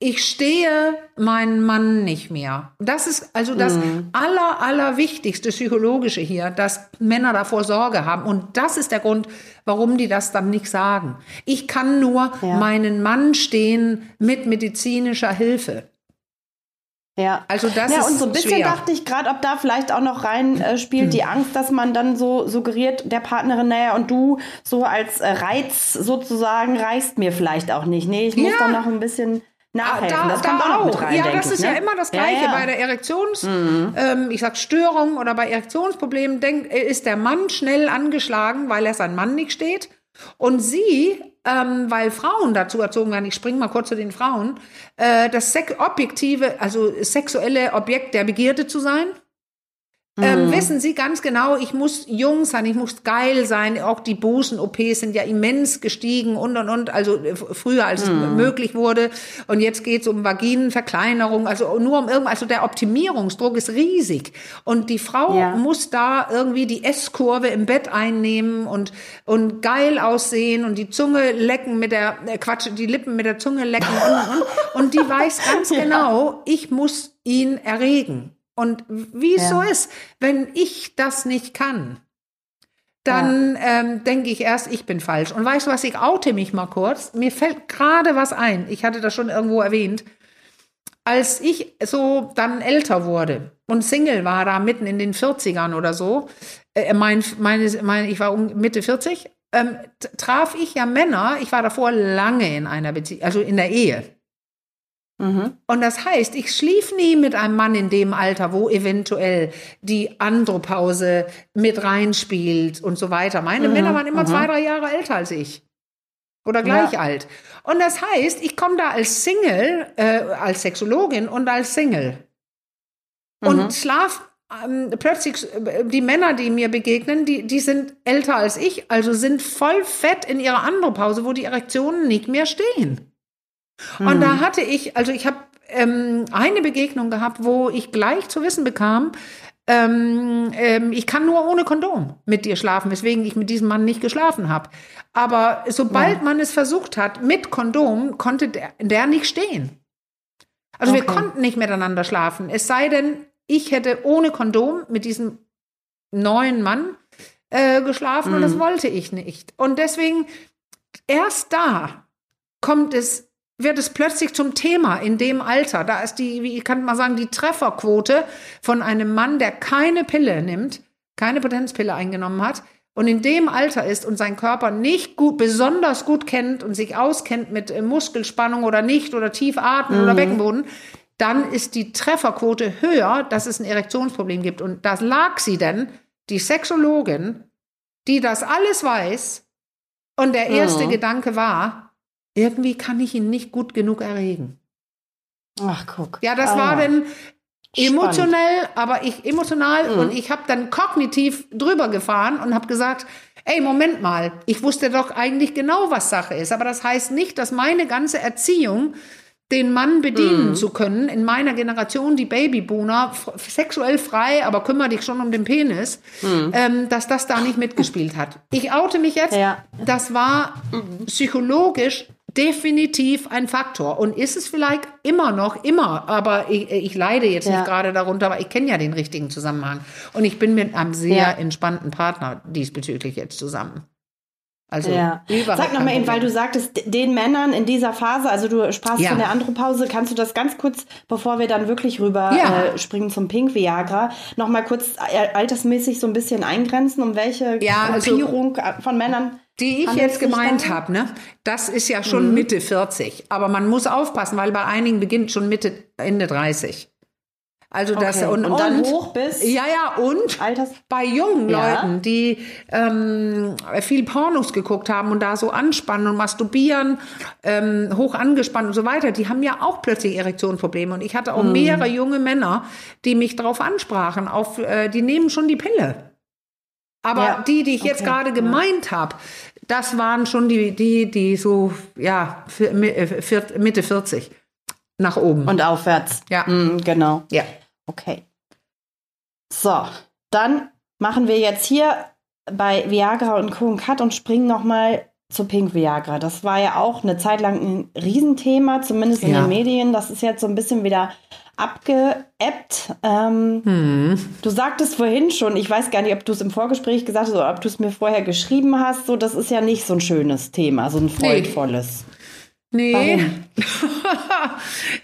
ich stehe meinen Mann nicht mehr. Das ist also das Mhm. aller, allerwichtigste psychologische hier, dass Männer davor Sorge haben. Und das ist der Grund, warum die das dann nicht sagen. Ich kann nur Ja. meinen Mann stehen mit medizinischer Hilfe. Ja. Also das ja, ist und so ein bisschen schwer. dachte ich gerade, ob da vielleicht auch noch rein äh, spielt die Angst, dass man dann so suggeriert der Partnerin, naja, und du so als äh, Reiz sozusagen reichst mir vielleicht auch nicht. Nee, ich muss Ja. dann noch ein bisschen nachhelfen. Da, das da kommt auch noch mit auch. rein, ja, das ich, ist ne? ja immer das Gleiche Ja, ja. bei der Erektions, ähm, ich sag Störung oder bei Erektionsproblemen denk, äh, ist der Mann schnell angeschlagen, weil er sein Mann nicht steht. Und sie, ähm, weil Frauen dazu erzogen werden, ich springe mal kurz zu den Frauen, äh, das sek objektive, also sexuelle Objekt der Begierde zu sein. Ähm, wissen Sie ganz genau, ich muss jung sein, ich muss geil sein. Auch die Busen-OPs sind ja immens gestiegen und und und. Also äh, früher, als es möglich wurde. Und jetzt geht es um Vaginenverkleinerung, also nur um irgendwas. Also der Optimierungsdruck ist riesig. Und die Frau Ja. muss da irgendwie die S-Kurve im Bett einnehmen und, und geil aussehen und die Zunge lecken mit der, äh, Quatsch, die Lippen mit der Zunge lecken und, und, und die weiß ganz genau, ich muss ihn erregen. Und wie es so Ja. ist, wenn ich das nicht kann, dann ähm, denke ich erst, ich bin falsch. Und weißt du was, ich oute mich mal kurz. Mir fällt gerade was ein. Ich hatte das schon irgendwo erwähnt. Als ich so dann älter wurde und Single war, da mitten in den 40ern oder so, äh, mein, meine, meine, ich war um Mitte 40, ähm, traf ich ja Männer, ich war davor lange in einer Beziehung, also in der Ehe. Mhm. Und das heißt, ich schlief nie mit einem Mann in dem Alter, wo eventuell die Andropause mit reinspielt und so weiter. Meine Männer waren immer zwei, drei Jahre älter als ich. Oder gleich Ja. alt. Und das heißt, ich komme da als Single, äh, als Sexologin und als Single. Und schlaf ähm, plötzlich, äh, die Männer, die mir begegnen, die, die sind älter als ich, also sind voll fett in ihrer Andropause, wo die Erektionen nicht mehr stehen. Und da hatte ich, also ich habe ähm, eine Begegnung gehabt, wo ich gleich zu wissen bekam, ähm, ähm, ich kann nur ohne Kondom mit dir schlafen, weswegen ich mit diesem Mann nicht geschlafen habe. Aber sobald man es versucht hat, mit Kondom, konnte der, der nicht stehen. Also wir Okay. konnten nicht miteinander schlafen. Es sei denn, ich hätte ohne Kondom mit diesem neuen Mann äh, geschlafen und das wollte ich nicht. Und deswegen, erst da kommt es, wird es plötzlich zum Thema in dem Alter. Da ist die, wie kann man sagen, die Trefferquote von einem Mann, der keine Pille nimmt, keine Potenzpille eingenommen hat und in dem Alter ist und seinen Körper nicht gut, besonders gut kennt und sich auskennt mit äh, Muskelspannung oder nicht oder tief atmen oder Beckenboden, dann ist die Trefferquote höher, dass es ein Erektionsproblem gibt. Und das lag sie denn, die Sexologin, die das alles weiß, und der erste Mhm. Gedanke war, irgendwie kann ich ihn nicht gut genug erregen. Ach, guck. Ja, das Ah, war dann Spannend. emotionell, aber ich emotional Mhm. und ich habe dann kognitiv drüber gefahren und habe gesagt, ey, Moment mal, ich wusste doch eigentlich genau, was Sache ist, aber das heißt nicht, dass meine ganze Erziehung den Mann bedienen Mhm. zu können. In meiner Generation, die Babyboomer, sexuell frei, aber kümmere dich schon um den Penis, ähm, dass das da nicht mitgespielt hat. Ich oute mich jetzt. Mhm. Ja. Das war psychologisch definitiv ein Faktor. Und ist es vielleicht immer noch, immer, aber ich, ich leide jetzt Ja. nicht gerade darunter, aber ich kenne ja den richtigen Zusammenhang. Und ich bin mit einem sehr Ja. entspannten Partner diesbezüglich jetzt zusammen. Also Ja. Sag noch kein mal eben, weil du sagtest, den Männern in dieser Phase, also du sprachst Ja. von der Andropause, kannst du das ganz kurz, bevor wir dann wirklich rüber Ja. äh, springen zum Pink Viagra, noch mal kurz äh, altersmäßig so ein bisschen eingrenzen, um welche Ja, also- Gruppierung äh, von Männern Die ich jetzt gemeint habe, ne, das ist ja schon Mhm. Mitte 40. Aber man muss aufpassen, weil bei einigen beginnt schon Mitte, Ende 30. Also das Okay. und, Und dann hoch bis ja ja und Alters. bei jungen Ja. Leuten, die ähm, viel Pornos geguckt haben und da so anspannen und masturbieren, ähm, hoch angespannt und so weiter, die haben ja auch plötzlich Erektionsprobleme. Und ich hatte auch Mhm. mehrere junge Männer, die mich darauf ansprachen, auf, äh, die nehmen schon die Pille. Aber Ja, die, die ich jetzt okay, gerade ja. gemeint habe, das waren schon die, die, die so, ja, äh, Mitte 40 nach oben. Und aufwärts. Ja. Mm, genau. ja. Okay. So, dann machen wir jetzt hier bei Viagra und Co. einen Cut und springen noch mal zu Pink Viagra. Das war ja auch eine Zeit lang ein Riesenthema, zumindest in Ja. den Medien. Das ist jetzt so ein bisschen wieder abgeebbt. Ähm, Hm. Du sagtest vorhin schon, ich weiß gar nicht, ob du es im Vorgespräch gesagt hast oder ob du es mir vorher geschrieben hast, so das ist ja nicht so ein schönes Thema, so ein freudvolles. Nee.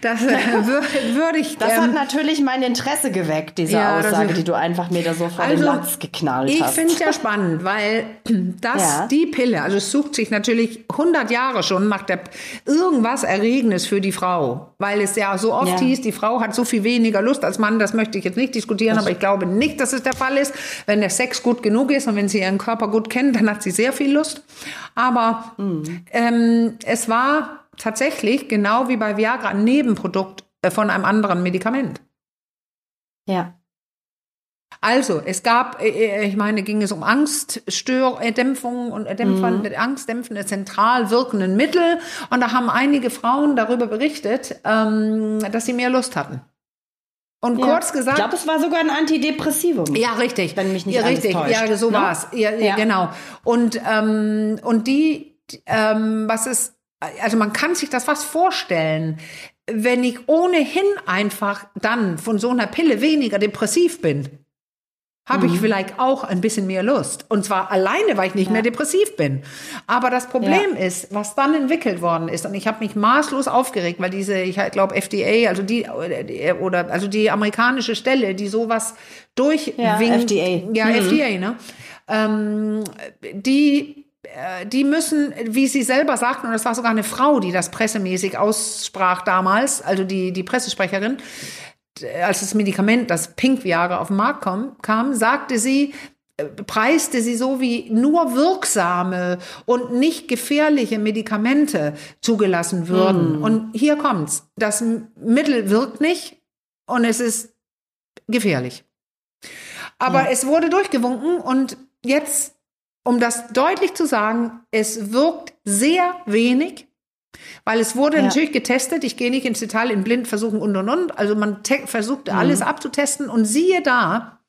das äh, wür würde ich. Das ähm, hat natürlich mein Interesse geweckt, diese Ja, das Aussage, ist- die du einfach mir da so vor den Also, Latz geknallt Ich hast. finde es ja spannend, weil das, Ja. die Pille, also es sucht sich natürlich 100 Jahre schon nach der irgendwas Erregendes für die Frau, weil es ja so oft Ja. hieß, die Frau hat so viel weniger Lust als Mann, das möchte ich jetzt nicht diskutieren, aber ich glaube nicht, dass es der Fall ist. Wenn der Sex gut genug ist und wenn sie ihren Körper gut kennt, dann hat sie sehr viel Lust. Aber Mhm. ähm, es war tatsächlich genau wie bei Viagra ein Nebenprodukt äh, von einem anderen Medikament. ja. Also, es gab, äh, ich meine, ging es um Angststörerdämpfung und Dämpfern, angstdämpfende zentral wirkenden Mittel. Und da haben einige Frauen darüber berichtet, ähm, dass sie mehr Lust hatten. Und Ja. kurz Ich gesagt, glaube, es war sogar ein Antidepressivum. ja, richtig. Wenn mich nicht ja, alles richtig. täuscht. Ja, so Ne? war's. Ja, ja. Ja. genau. Und, ähm, und die, ähm, was ist, also man kann sich das fast vorstellen, wenn ich ohnehin einfach dann von so einer Pille weniger depressiv bin, habe Mhm. ich vielleicht auch ein bisschen mehr Lust. Und zwar alleine, weil ich nicht mehr depressiv bin. Aber das Problem ist, was dann entwickelt worden ist, und ich habe mich maßlos aufgeregt, weil diese, ich glaube FDA, also die oder also die amerikanische Stelle, die sowas durchwinkt, Ja, FDA. ja Mhm. FDA, ne? Ähm, die äh, die müssen, wie sie selber sagten, und das war sogar eine Frau, die das pressemäßig aussprach damals, also die, die Pressesprecherin, als das Medikament, das Pink Viagra auf den Markt kam, kam sagte sie, äh, preiste sie so wie nur wirksame und nicht gefährliche Medikamente zugelassen würden. Und hier kommt's. Das Mittel wirkt nicht und es ist gefährlich. Aber Ja. es wurde durchgewunken und jetzt, um das deutlich zu sagen, es wirkt sehr wenig. Weil es wurde Ja. natürlich getestet, ich gehe nicht ins Detail in Blindversuchen und und und. Also man te- versuchte alles abzutesten und siehe da,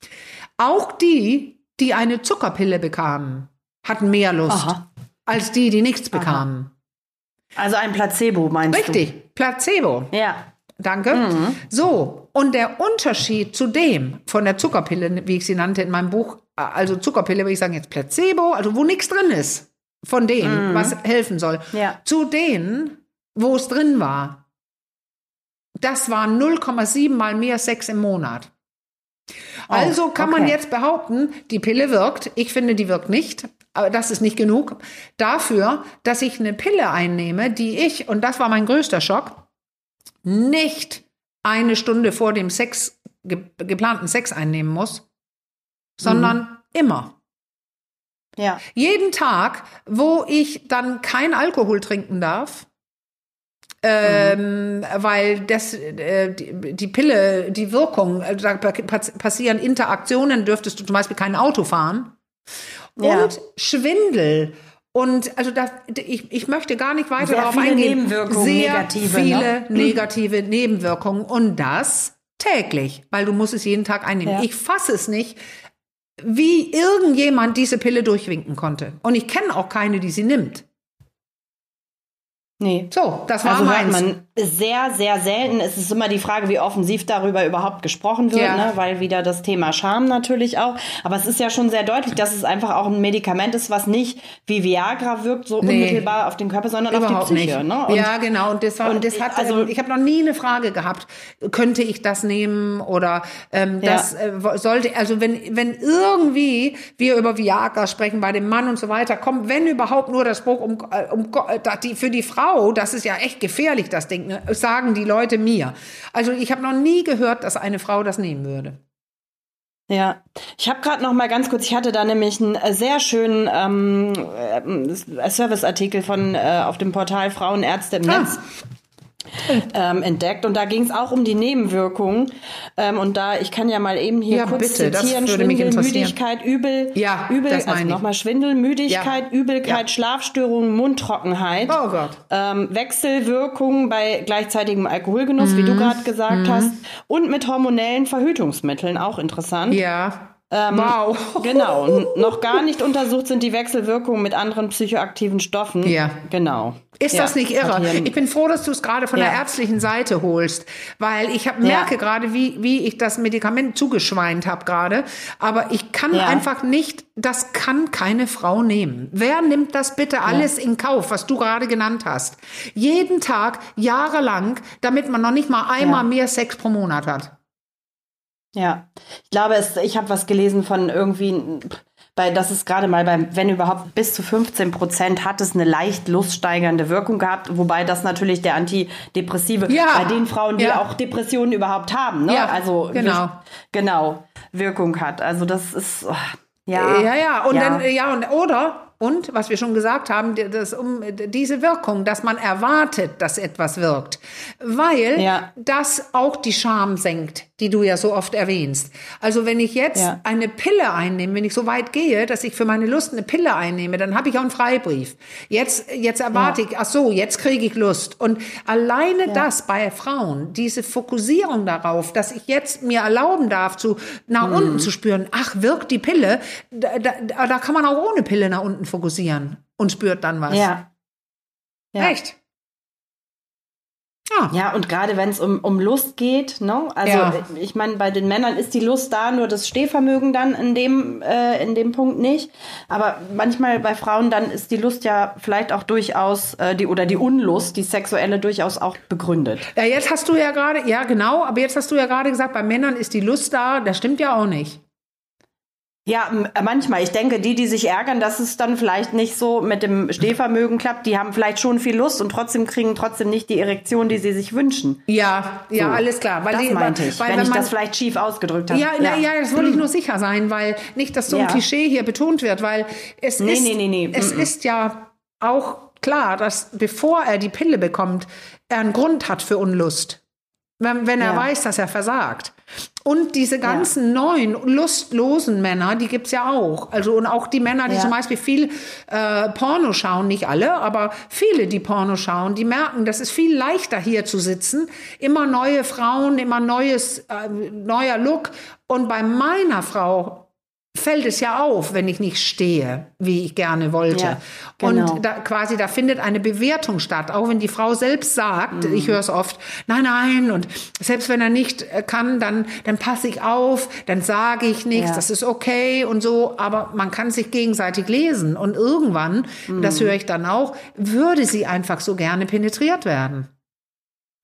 auch die, die eine Zuckerpille bekamen, hatten mehr Lust Aha. als die, die nichts bekamen. Also ein Placebo, meinst Richtig, Placebo. du? Ja. Danke. So, und der Unterschied zu dem von der Zuckerpille, wie ich sie nannte in meinem Buch, also Zuckerpille, würde ich sagen jetzt Placebo, also wo nichts drin ist von dem, was helfen soll, Ja. zu denen, wo es drin war. Das war 0,7 mal mehr Sex im Monat. Also kann man okay. jetzt behaupten, die Pille wirkt. Ich finde, die wirkt nicht. Aber das ist nicht genug dafür, dass ich eine Pille einnehme, die ich, und das war mein größter Schock, nicht eine Stunde vor dem Sex, ge geplanten Sex einnehmen muss, sondern immer. Ja. Jeden Tag, wo ich dann kein Alkohol trinken darf, ähm, weil das, äh, die, die Pille, die Wirkung, also da pa- passieren Interaktionen, dürftest du zum Beispiel kein Auto fahren. Ja. Und Schwindel. Und also das, ich, ich möchte gar nicht weiter Sehr darauf viele eingehen. Nebenwirkungen, Sehr negative, viele ne? negative Nebenwirkungen. Und das täglich, weil du musst es jeden Tag einnehmen. Ja. Ich fasse es nicht, wie irgendjemand diese Pille durchwinken konnte. Und ich kenne auch keine, die sie nimmt. Nee. So, das war Also meins. man sehr, sehr selten. Es ist immer die Frage, wie offensiv darüber überhaupt gesprochen wird, Ja. ne? weil wieder das Thema Scham natürlich auch. Aber es ist ja schon sehr deutlich, dass es einfach auch ein Medikament ist, was nicht wie Viagra wirkt, so Nee. unmittelbar auf den Körper, sondern Überhaupt auf die Psyche. nicht. Ne? Und ja, genau. Und das, war, und das hat, also- ich habe noch nie eine Frage gehabt, könnte ich das nehmen oder ähm, Ja. das äh, wo- sollte, also wenn, wenn irgendwie wir über Viagra sprechen bei dem Mann und so weiter, kommt, wenn überhaupt nur das Spruch um, äh, um äh, die, für die Frau, das ist ja echt gefährlich, das Ding, ne, sagen die Leute mir. Also ich habe noch nie gehört, dass eine Frau das nehmen würde. Ja, ich habe gerade noch mal ganz kurz, ich hatte da nämlich einen äh, sehr schönen ähm, äh, Serviceartikel von äh, auf dem Portal Frauenärzte im Ah. Netz. Ähm, entdeckt und da ging es auch um die Nebenwirkungen ähm, und da ich kann ja mal eben hier Ja, kurz bitte, zitieren Schwindel. Müdigkeit, Übel, Ja, Übel, also nochmal Schwindel, Müdigkeit, Ja. Übelkeit. Schlafstörungen, Mundtrockenheit, Oh Gott. ähm, Wechselwirkungen bei gleichzeitigem Alkoholgenuss, wie Mhm. du gerade gesagt hast, und mit hormonellen Verhütungsmitteln, auch interessant. Ja. Ähm, Wow. Genau. Noch gar nicht untersucht sind die Wechselwirkungen mit anderen psychoaktiven Stoffen. Ja. Genau. Ist Ja, das nicht irre? Ich bin froh, dass du es gerade von der Ja. ärztlichen Seite holst, weil ich hab, merke gerade, wie, wie ich das Medikament zugeschweint habe gerade. Aber ich kann Ja. einfach nicht, das kann keine Frau nehmen. Wer nimmt das bitte alles in Kauf, was du gerade genannt hast? Jeden Tag, jahrelang, damit man noch nicht mal einmal Ja. mehr Sex pro Monat hat. Ja, ich glaube, es, ich habe was gelesen von irgendwie, bei, das ist gerade mal beim, wenn überhaupt bis zu 15 Prozent hat es eine leicht luststeigernde Wirkung gehabt, wobei das natürlich der Antidepressive Ja. bei den Frauen, die Ja. auch Depressionen überhaupt haben, ne? Ja, also genau. genau Wirkung hat. Also das ist oh, ja Ja, ja, und dann, ja, und, oder, und, was wir schon gesagt haben, das, um, diese Wirkung, dass man erwartet, dass etwas wirkt. Weil Ja. das auch die Scham senkt, die du ja so oft erwähnst. Also wenn ich jetzt Ja. eine Pille einnehme, wenn ich so weit gehe, dass ich für meine Lust eine Pille einnehme, dann habe ich auch einen Freibrief. Jetzt, jetzt erwarte ich, ach so, jetzt kriege ich Lust. Und alleine das bei Frauen, diese Fokussierung darauf, dass ich jetzt mir erlauben darf, zu, nach Mhm. unten zu spüren, ach, wirkt die Pille, da, da, da kann man auch ohne Pille nach unten fokussieren und spürt dann was. ja. Ja. Echt? Ah. Ja, und gerade wenn es um, um Lust geht, ne? Also Ja. ich meine, bei den Männern ist die Lust da, nur das Stehvermögen dann in dem, äh, in dem Punkt nicht. Aber manchmal bei Frauen dann ist die Lust ja vielleicht auch durchaus, äh, die oder die Unlust, die sexuelle durchaus auch begründet. Ja, jetzt hast du ja gerade, ja genau, aber jetzt hast du ja gerade gesagt, bei Männern ist die Lust da, das stimmt ja auch nicht. Ja, äh, manchmal. Ich denke, die, die sich ärgern, dass es dann vielleicht nicht so mit dem Stehvermögen klappt, die haben vielleicht schon viel Lust und trotzdem kriegen trotzdem nicht die Erektion, die sie sich wünschen. Ja, ja, So. alles klar. Weil das die, meinte ich, weil, wenn, wenn ich man, das vielleicht schief ausgedrückt habe. Ja, ja. ja, das wollte ich nur sicher sein, weil nicht, dass so ein Ja. Klischee hier betont wird, weil es Nee, ist, nee, nee, nee. es Mm-mm. ist ja auch klar, dass bevor er die Pille bekommt, er einen Grund hat für Unlust. Wenn, wenn er Ja. weiß, dass er versagt. Und diese ganzen neuen, lustlosen Männer, die gibt's ja auch. Also und auch die Männer, die Ja. zum Beispiel viel äh, Porno schauen, nicht alle, aber viele, die Porno schauen, die merken, das ist viel leichter hier zu sitzen. Immer neue Frauen, immer neues, äh, neuer Look. Und bei meiner Frau fällt es ja auf, wenn ich nicht stehe, wie ich gerne wollte. Ja, genau. Und da quasi, da findet eine Bewertung statt, auch wenn die Frau selbst sagt, Mhm. ich höre es oft, nein, nein, und selbst wenn er nicht äh, kann, dann, dann passe ich auf, dann sage ich nichts, Ja. das ist okay und so, aber man kann sich gegenseitig lesen und irgendwann, das Mhm. höre ich dann auch, würde sie einfach so gerne penetriert werden.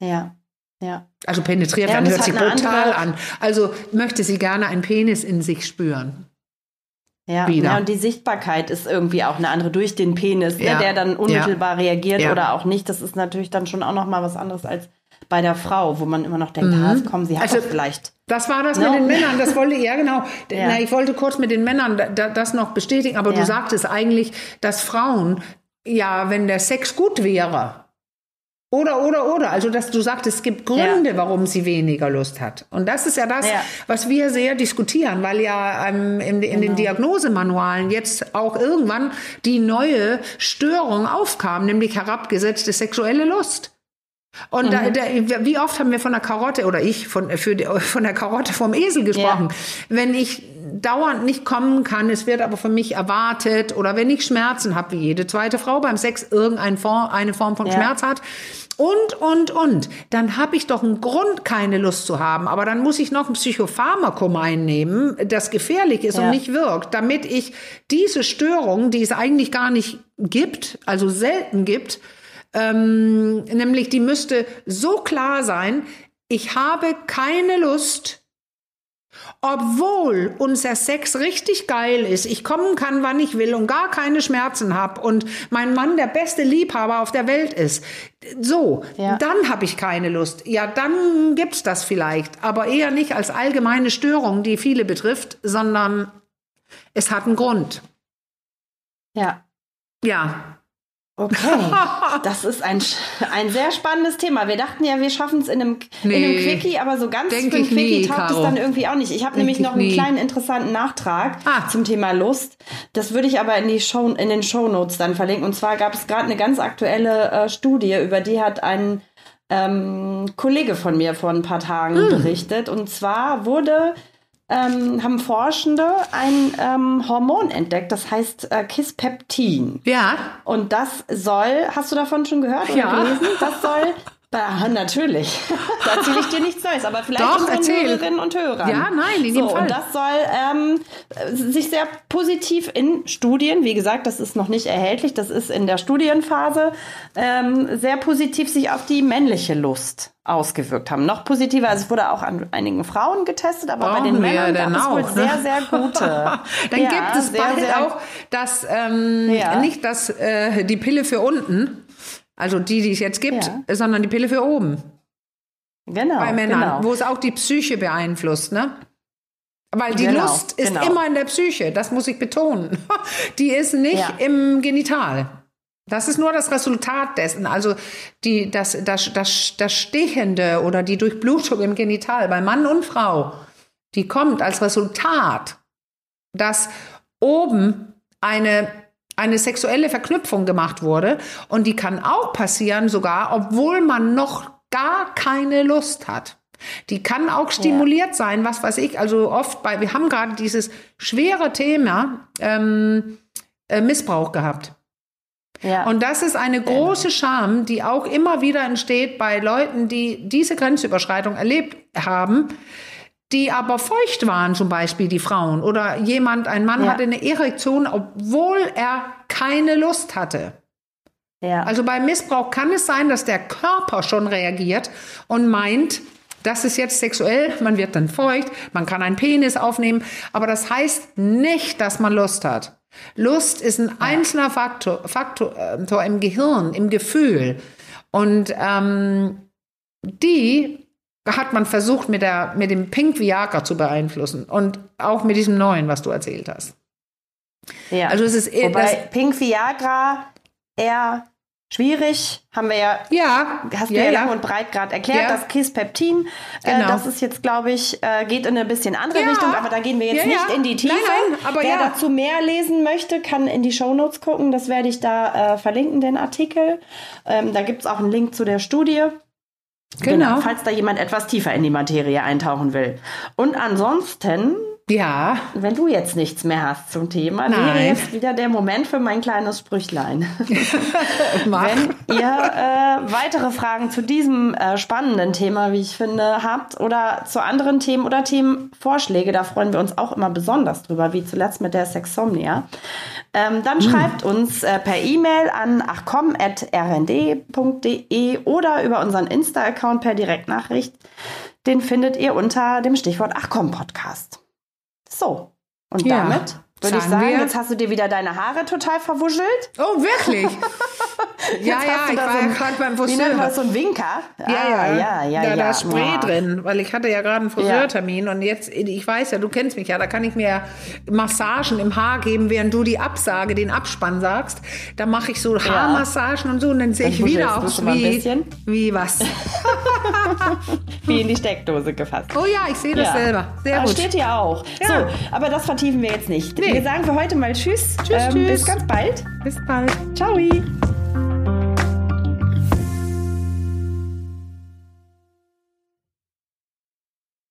Ja, ja. Also penetriert Ja, werden hört sich brutal andere- an. Also möchte sie gerne einen Penis in sich spüren. Ja, wieder. ja, und die Sichtbarkeit ist irgendwie auch eine andere durch den Penis, Ja. ne, der dann unmittelbar reagiert Ja. oder auch nicht. Das ist natürlich dann schon auch noch mal was anderes als bei der Frau, wo man immer noch denkt, ah, komm, sie hat Also- vielleicht. Das war das No. mit den Männern. Das wollte ja genau. Ja. Na, ich wollte kurz mit den Männern da, da, das noch bestätigen, aber du Ja. sagtest eigentlich, dass Frauen ja, wenn der Sex gut wäre. Oder, oder, oder. Also, dass du sagst, es gibt Gründe, warum sie weniger Lust hat. Und das ist ja das, Ja. was wir sehr diskutieren, weil ja ähm, in, in Genau. den Diagnosemanualen jetzt auch irgendwann die neue Störung aufkam, nämlich herabgesetzte sexuelle Lust. Und da, da, wie oft haben wir von der Karotte oder ich von, für von der Karotte vom Esel gesprochen? Wenn ich dauernd nicht kommen kann, es wird aber von mich erwartet oder wenn ich Schmerzen habe, wie jede zweite Frau beim Sex irgendeine Form, eine Form von Ja. Schmerz hat und, und, und, dann habe ich doch einen Grund, keine Lust zu haben. Aber dann muss ich noch ein Psychopharmakum einnehmen, das gefährlich ist und Ja. nicht wirkt, damit ich diese Störung, die es eigentlich gar nicht gibt, also selten gibt, ähm, nämlich die müsste so klar sein, ich habe keine Lust, obwohl unser Sex richtig geil ist, ich kommen kann, wann ich will und gar keine Schmerzen habe und mein Mann der beste Liebhaber auf der Welt ist. So, Ja. dann habe ich keine Lust. Ja, dann gibt's das vielleicht, aber eher nicht als allgemeine Störung, die viele betrifft, sondern es hat einen Grund. Ja. Ja, Okay, das ist ein, ein sehr spannendes Thema. Wir dachten ja, wir schaffen es in einem, in einem Nee. Quickie, aber so ganz für ein ich nie, Quickie taugt es Caro. dann irgendwie auch nicht. Ich habe nämlich ich noch einen nie. kleinen interessanten Nachtrag Ah. zum Thema Lust. Das würde ich aber in, die Show, in den Shownotes dann verlinken. Und zwar gab es gerade eine ganz aktuelle äh, Studie, über die hat ein ähm, Kollege von mir vor ein paar Tagen Hm. berichtet. Und zwar wurde ähm, haben Forschende ein ähm, Hormon entdeckt, das heißt äh, Kispeptin. Ja. Und das soll, hast du davon schon gehört oder Ja. gelesen? Das soll, ah, natürlich, da erzähle ich dir nichts Neues, aber vielleicht Doch, unseren erzähl. Hörerinnen und Hörern. Ja, nein, in so, jedem Fall. Und das soll ähm, sich sehr positiv in Studien, wie gesagt, das ist noch nicht erhältlich, das ist in der Studienphase, ähm, sehr positiv sich auf die männliche Lust ausgewirkt haben. Noch positiver, also es wurde auch an einigen Frauen getestet, aber bei Brauchen den wir ja Männern gab es wohl ne? sehr, sehr gute. Dann Ja, gibt es sehr, bald sehr- auch das, ähm, Ja. nicht das, äh, die Pille für unten, also die, die es jetzt gibt, Ja. sondern die Pille für oben Genau, bei Männern, genau. wo es auch die Psyche beeinflusst, ne? Weil die Genau, Lust ist genau. immer in der Psyche, das muss ich betonen. Die ist nicht Ja. im Genital. Das ist nur das Resultat dessen. Also die, das, das, das, das Stechende oder die Durchblutung im Genital bei Mann und Frau, die kommt als Resultat, dass oben eine, eine sexuelle Verknüpfung gemacht wurde. Und die kann auch passieren, sogar, obwohl man noch gar keine Lust hat. Die kann auch stimuliert sein, was weiß ich. Also oft bei, wir haben gerade dieses schwere Thema ähm, äh, Missbrauch gehabt. ja. Und das ist eine große Scham, die auch immer wieder entsteht bei Leuten, die diese Grenzüberschreitung erlebt haben, die aber feucht waren, zum Beispiel die Frauen. Oder jemand, ein Mann Ja. hatte eine Erektion, obwohl er keine Lust hatte. ja. Also beim Missbrauch kann es sein, dass der Körper schon reagiert und meint, das ist jetzt sexuell, man wird dann feucht, man kann einen Penis aufnehmen, aber das heißt nicht, dass man Lust hat. Lust ist ein einzelner Faktor, Faktor äh, im Gehirn, im Gefühl. Und ähm, die hat man versucht mit, der, mit dem Pink Viagra zu beeinflussen und auch mit diesem neuen, was du erzählt hast. ja. Also es ist eh- Wobei Pink Viagra eher schwierig, haben wir ja Ja, hast ja, du ja, lang und breit gerade erklärt, Ja. das Kispeptin, äh, Genau. das ist jetzt, glaube ich, äh, geht in eine bisschen andere Ja. Richtung, aber da gehen wir jetzt nicht in die Tiefe. Nein, nein, aber Wer dazu mehr lesen möchte, kann in die Shownotes gucken, das werde ich da äh, verlinken, den Artikel. Ähm, da gibt es auch einen Link zu der Studie. Genau. Falls da jemand etwas tiefer in die Materie eintauchen will. Und ansonsten, Ja, wenn du jetzt nichts mehr hast zum Thema, wäre Nein. jetzt wieder der Moment für mein kleines Sprüchlein. Wenn ihr äh, weitere Fragen zu diesem äh, spannenden Thema, wie ich finde, habt oder zu anderen Themen oder Themenvorschläge, da freuen wir uns auch immer besonders drüber, wie zuletzt mit der Sexomnia, ähm, dann schreibt uns äh, per E-Mail an achcom.rnd.de oder über unseren Insta-Account per Direktnachricht. Den findet ihr unter dem Stichwort Achcom-Podcast. So, und Ja, damit würde ich sagen wir- jetzt hast du dir wieder deine Haare total verwuschelt. Oh, wirklich? ja, ja, ich da war so ja gerade beim Wie nennt man das, Friseur. so ein Winker? Ja, Ah, ja, ja, ja. Da ja. da ist Spray Ah. drin, weil ich hatte ja gerade einen Friseurtermin und jetzt, ich weiß ja, du kennst mich ja, da kann ich mir Massagen im Haar geben, während du die Absage, den Abspann sagst. Da mache ich so Haarmassagen und so und dann sehe ich wieder aus wie, wie was. Wie in die Steckdose gefasst. Oh ja, ich sehe das Ja. selber. Sehr Ah, gut. Steht hier auch. Ja. So, aber das vertiefen wir jetzt nicht. Nee. Wir sagen für heute mal Tschüss. Ähm, Tschüss, tschüss. Bis ganz bald. Bis bald. Ciao.